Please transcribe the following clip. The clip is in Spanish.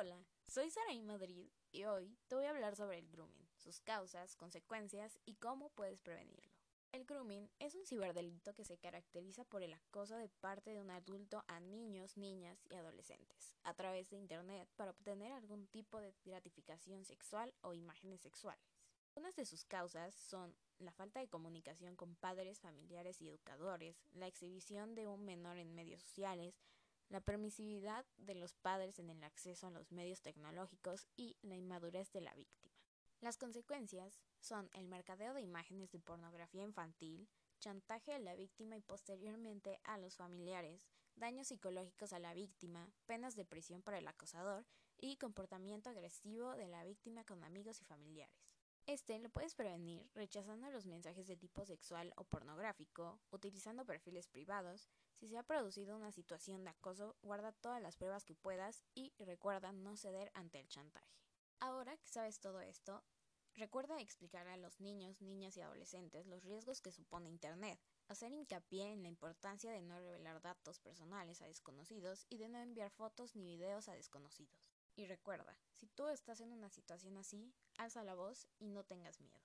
Hola, soy Saraí Madrid y hoy te voy a hablar sobre el grooming, sus causas, consecuencias y cómo puedes prevenirlo. El grooming es un ciberdelito que se caracteriza por el acoso de parte de un adulto a niños, niñas y adolescentes a través de Internet para obtener algún tipo de gratificación sexual o imágenes sexuales. Unas de sus causas son la falta de comunicación con padres, familiares y educadores, la exhibición de un menor en medios sociales, la permisividad de los padres en el acceso a los medios tecnológicos y la inmadurez de la víctima. Las consecuencias son el mercadeo de imágenes de pornografía infantil, chantaje a la víctima y posteriormente a los familiares, daños psicológicos a la víctima, penas de prisión para el acosador y comportamiento agresivo de la víctima con amigos y familiares. Este lo puedes prevenir rechazando los mensajes de tipo sexual o pornográfico, utilizando perfiles privados. Si se ha producido una situación de acoso, guarda todas las pruebas que puedas y recuerda no ceder ante el chantaje. Ahora que sabes todo esto, recuerda explicar a los niños, niñas y adolescentes los riesgos que supone Internet, hacer hincapié en la importancia de no revelar datos personales a desconocidos y de no enviar fotos ni videos a desconocidos. Y recuerda, si tú estás en una situación así, alza la voz y no tengas miedo.